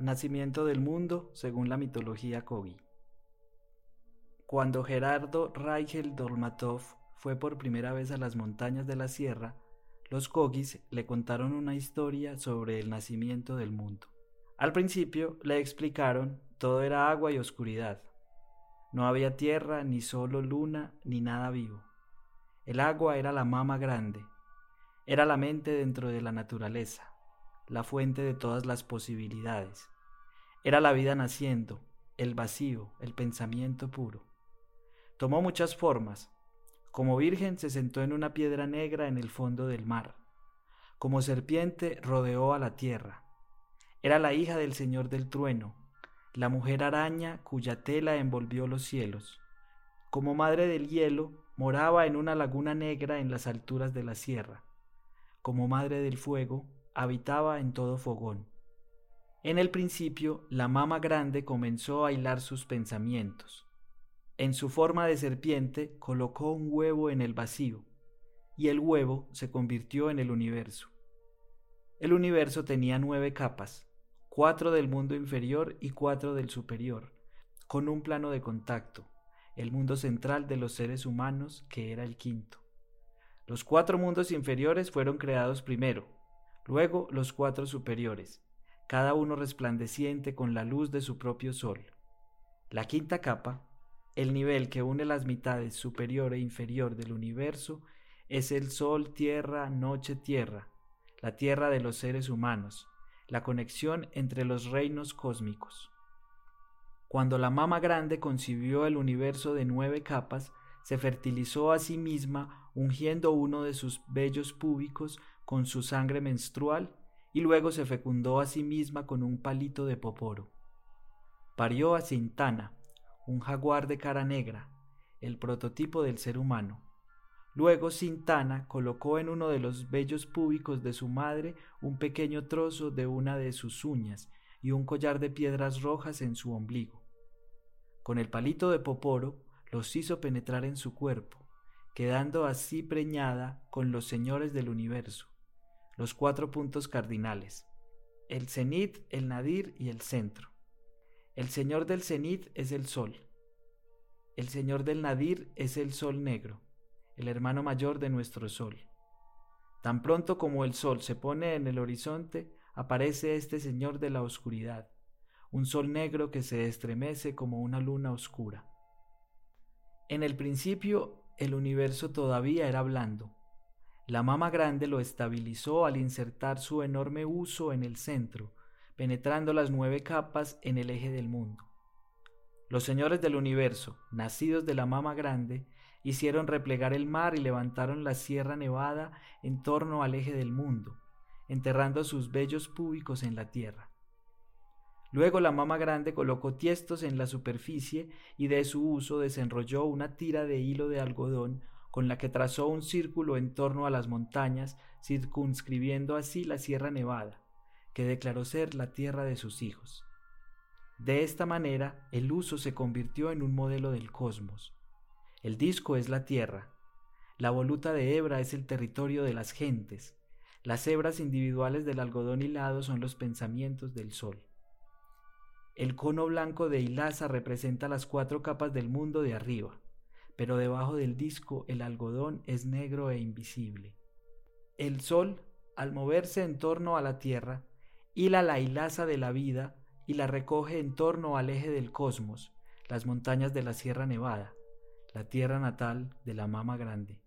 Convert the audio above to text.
Nacimiento del mundo según la mitología Kogi. Cuando Gerardo Reichel Dolmatov fue por primera vez a las montañas de la sierra, los Kogis le contaron una historia sobre el nacimiento del mundo. Al principio le explicaron todo era agua y oscuridad. No había tierra, ni solo luna, ni nada vivo. El agua era la mama grande, era la mente dentro de la naturaleza la fuente de todas las posibilidades. Era la vida naciendo, el vacío, el pensamiento puro. Tomó muchas formas. Como virgen se sentó en una piedra negra en el fondo del mar. Como serpiente rodeó a la tierra. Era la hija del Señor del trueno, la mujer araña cuya tela envolvió los cielos. Como madre del hielo, moraba en una laguna negra en las alturas de la sierra. Como madre del fuego, habitaba en todo fogón. En el principio, la mama grande comenzó a hilar sus pensamientos. En su forma de serpiente colocó un huevo en el vacío, y el huevo se convirtió en el universo. El universo tenía nueve capas, cuatro del mundo inferior y cuatro del superior, con un plano de contacto, el mundo central de los seres humanos, que era el quinto. Los cuatro mundos inferiores fueron creados primero, luego los cuatro superiores, cada uno resplandeciente con la luz de su propio sol. La quinta capa, el nivel que une las mitades superior e inferior del universo, es el sol, tierra, noche, tierra, la tierra de los seres humanos, la conexión entre los reinos cósmicos. Cuando la mama grande concibió el universo de nueve capas, se fertilizó a sí misma ungiendo uno de sus vellos púbicos con su sangre menstrual y luego se fecundó a sí misma con un palito de poporo. Parió a Cintana, un jaguar de cara negra, el prototipo del ser humano. Luego Cintana colocó en uno de los vellos púbicos de su madre un pequeño trozo de una de sus uñas y un collar de piedras rojas en su ombligo. Con el palito de poporo los hizo penetrar en su cuerpo, quedando así preñada con los señores del universo, los cuatro puntos cardinales, el cenit, el nadir y el centro. El señor del cenit es el sol. El señor del nadir es el sol negro, el hermano mayor de nuestro sol. Tan pronto como el sol se pone en el horizonte, aparece este señor de la oscuridad, un sol negro que se estremece como una luna oscura. En el principio el universo todavía era blando, la mama grande lo estabilizó al insertar su enorme uso en el centro, penetrando las nueve capas en el eje del mundo. Los señores del universo, nacidos de la mama grande, hicieron replegar el mar y levantaron la Sierra Nevada en torno al eje del mundo, enterrando sus bellos púbicos en la tierra. Luego la mama grande colocó tiestos en la superficie y de su uso desenrolló una tira de hilo de algodón con la que trazó un círculo en torno a las montañas, circunscribiendo así la Sierra Nevada, que declaró ser la tierra de sus hijos. De esta manera, el uso se convirtió en un modelo del cosmos. El disco es la tierra, la voluta de hebra es el territorio de las gentes, las hebras individuales del algodón hilado son los pensamientos del sol. El cono blanco de hilaza representa las cuatro capas del mundo de arriba pero debajo del disco el algodón es negro e invisible. El sol, al moverse en torno a la Tierra, hila la hilaza de la vida y la recoge en torno al eje del cosmos, las montañas de la Sierra Nevada, la tierra natal de la Mama Grande.